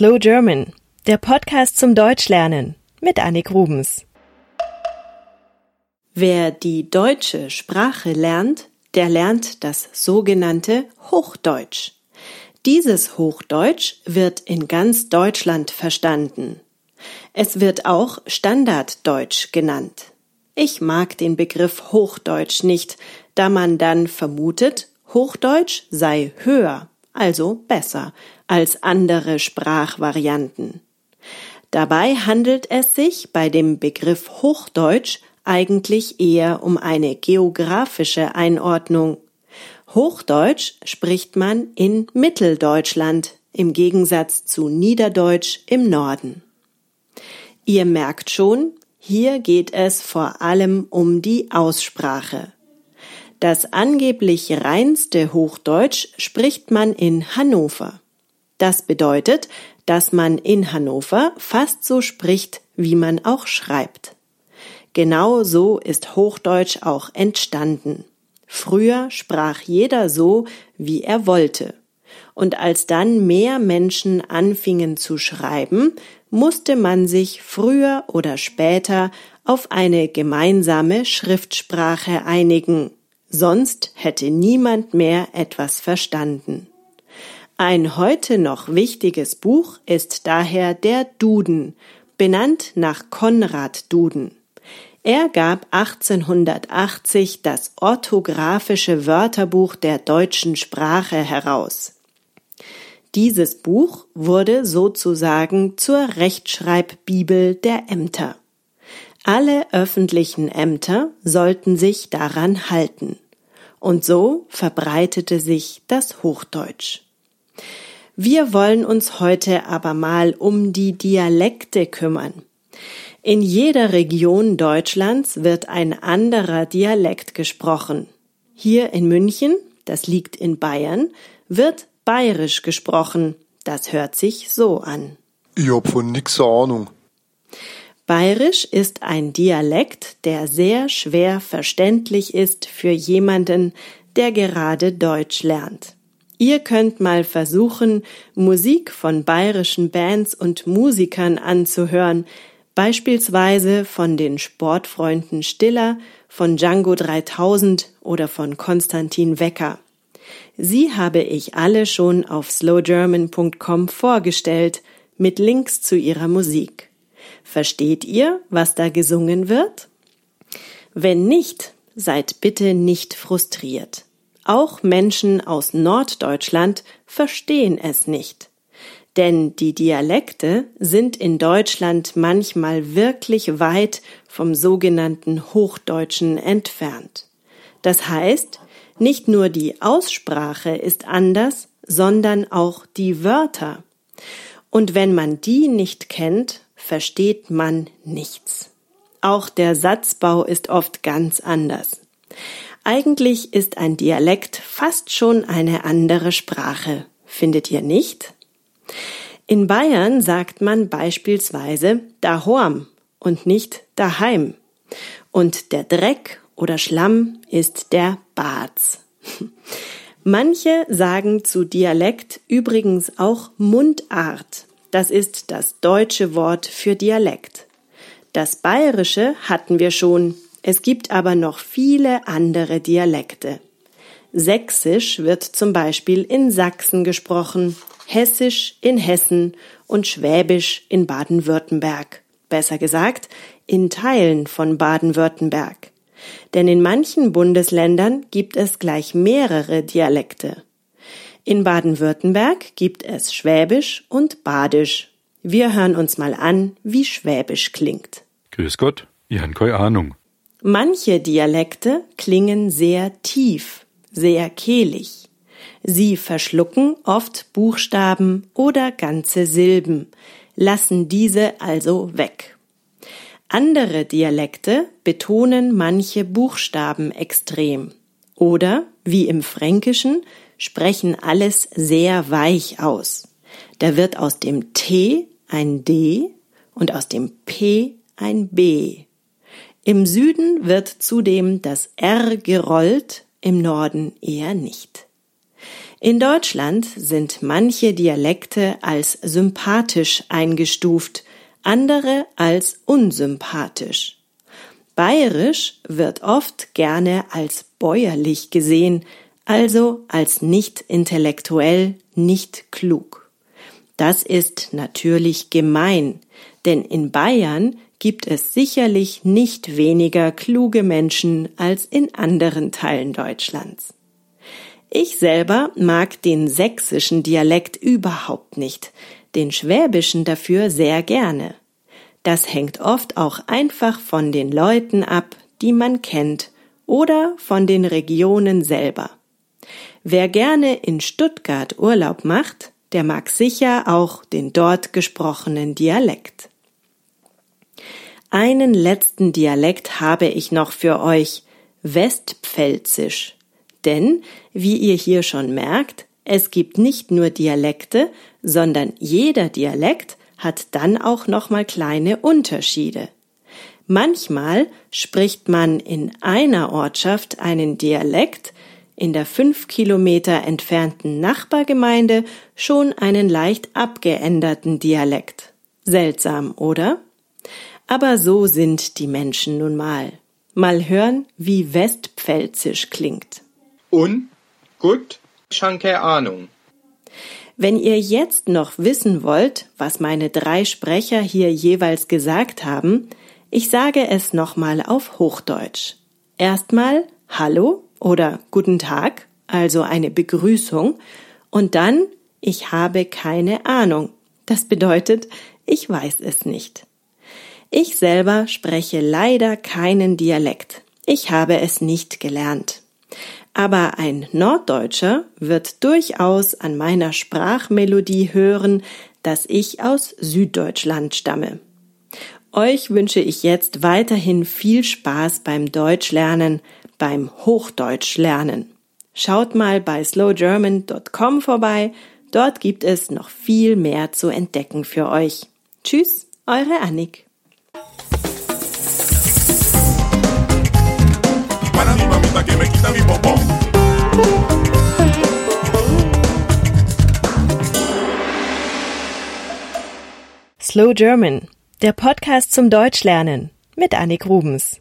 Slow German, der Podcast zum Deutschlernen mit Annik Rubens. Wer die deutsche Sprache lernt, der lernt das sogenannte Hochdeutsch. Dieses Hochdeutsch wird in ganz Deutschland verstanden. Es wird auch Standarddeutsch genannt. Ich mag den Begriff Hochdeutsch nicht, da man dann vermutet, Hochdeutsch sei höher, also besser, als andere Sprachvarianten. Dabei handelt es sich bei dem Begriff Hochdeutsch eigentlich eher um eine geografische Einordnung. Hochdeutsch spricht man in Mitteldeutschland im Gegensatz zu Niederdeutsch im Norden. Ihr merkt schon, hier geht es vor allem um die Aussprache. Das angeblich reinste Hochdeutsch spricht man in Hannover. Das bedeutet, dass man in Hannover fast so spricht, wie man auch schreibt. Genau so ist Hochdeutsch auch entstanden. Früher sprach jeder so, wie er wollte. Und als dann mehr Menschen anfingen zu schreiben, musste man sich früher oder später auf eine gemeinsame Schriftsprache einigen, sonst hätte niemand mehr etwas verstanden. Ein heute noch wichtiges Buch ist daher der Duden, benannt nach Konrad Duden. Er gab 1880 das orthografische Wörterbuch der deutschen Sprache heraus. Dieses Buch wurde sozusagen zur Rechtschreibbibel der Ämter. Alle öffentlichen Ämter sollten sich daran halten. Und so verbreitete sich das Hochdeutsch. Wir wollen uns heute aber mal um die Dialekte kümmern. In jeder Region Deutschlands wird ein anderer Dialekt gesprochen. Hier in München, das liegt in Bayern, wird Bayerisch gesprochen. Das hört sich so an. Ich hab von nix Ahnung. Bayerisch ist ein Dialekt, der sehr schwer verständlich ist für jemanden, der gerade Deutsch lernt. Ihr könnt mal versuchen, Musik von bayerischen Bands und Musikern anzuhören, beispielsweise von den Sportfreunden Stiller, von Django 3000 oder von Konstantin Wecker. Sie habe ich alle schon auf slowgerman.com vorgestellt, mit Links zu ihrer Musik. Versteht ihr, was da gesungen wird? Wenn nicht, seid bitte nicht frustriert. Auch Menschen aus Norddeutschland verstehen es nicht. Denn die Dialekte sind in Deutschland manchmal wirklich weit vom sogenannten Hochdeutschen entfernt. Das heißt, nicht nur die Aussprache ist anders, sondern auch die Wörter. Und wenn man die nicht kennt, versteht man nichts. Auch der Satzbau ist oft ganz anders. Eigentlich ist ein Dialekt fast schon eine andere Sprache, findet ihr nicht? In Bayern sagt man beispielsweise dahorm und nicht daheim. Und der Dreck oder Schlamm ist der Barz. Manche sagen zu Dialekt übrigens auch Mundart. Das ist das deutsche Wort für Dialekt. Das Bayerische hatten wir schon. Es gibt aber noch viele andere Dialekte. Sächsisch wird zum Beispiel in Sachsen gesprochen, Hessisch in Hessen und Schwäbisch in Baden-Württemberg. Besser gesagt, in Teilen von Baden-Württemberg. Denn in manchen Bundesländern gibt es gleich mehrere Dialekte. In Baden-Württemberg gibt es Schwäbisch und Badisch. Wir hören uns mal an, wie Schwäbisch klingt. Grüß Gott, ich han keine Ahnung. Manche Dialekte klingen sehr tief, sehr kehlig. Sie verschlucken oft Buchstaben oder ganze Silben, lassen diese also weg. Andere Dialekte betonen manche Buchstaben extrem oder, wie im Fränkischen, sprechen alles sehr weich aus. Da wird aus dem T ein D und aus dem P ein B. Im Süden wird zudem das R gerollt, im Norden eher nicht. In Deutschland sind manche Dialekte als sympathisch eingestuft, andere als unsympathisch. Bayerisch wird oft gerne als bäuerlich gesehen, also als nicht intellektuell, nicht klug. Das ist natürlich gemein, denn in Bayern gibt es sicherlich nicht weniger kluge Menschen als in anderen Teilen Deutschlands. Ich selber mag den sächsischen Dialekt überhaupt nicht, den schwäbischen dafür sehr gerne. Das hängt oft auch einfach von den Leuten ab, die man kennt, oder von den Regionen selber. Wer gerne in Stuttgart Urlaub macht, der mag sicher auch den dort gesprochenen Dialekt. Einen letzten Dialekt habe ich noch für euch, Westpfälzisch. Denn, wie ihr hier schon merkt, es gibt nicht nur Dialekte, sondern jeder Dialekt hat dann auch nochmal kleine Unterschiede. Manchmal spricht man in einer Ortschaft einen Dialekt, in der fünf Kilometer entfernten Nachbargemeinde schon einen leicht abgeänderten Dialekt. Seltsam, oder? Aber so sind die Menschen nun mal. Mal hören, wie Westpfälzisch klingt. Und? Gut? Schon keine Ahnung. Wenn ihr jetzt noch wissen wollt, was meine drei Sprecher hier jeweils gesagt haben, ich sage es nochmal auf Hochdeutsch. Erstmal Hallo oder Guten Tag, also eine Begrüßung, und dann Ich habe keine Ahnung. Das bedeutet, ich weiß es nicht. Ich selber spreche leider keinen Dialekt. Ich habe es nicht gelernt. Aber ein Norddeutscher wird durchaus an meiner Sprachmelodie hören, dass ich aus Süddeutschland stamme. Euch wünsche ich jetzt weiterhin viel Spaß beim Deutschlernen, beim Hochdeutschlernen. Schaut mal bei slowgerman.com vorbei, dort gibt es noch viel mehr zu entdecken für euch. Tschüss, eure Annik. Slow German, der Podcast zum Deutschlernen mit Annik Rubens.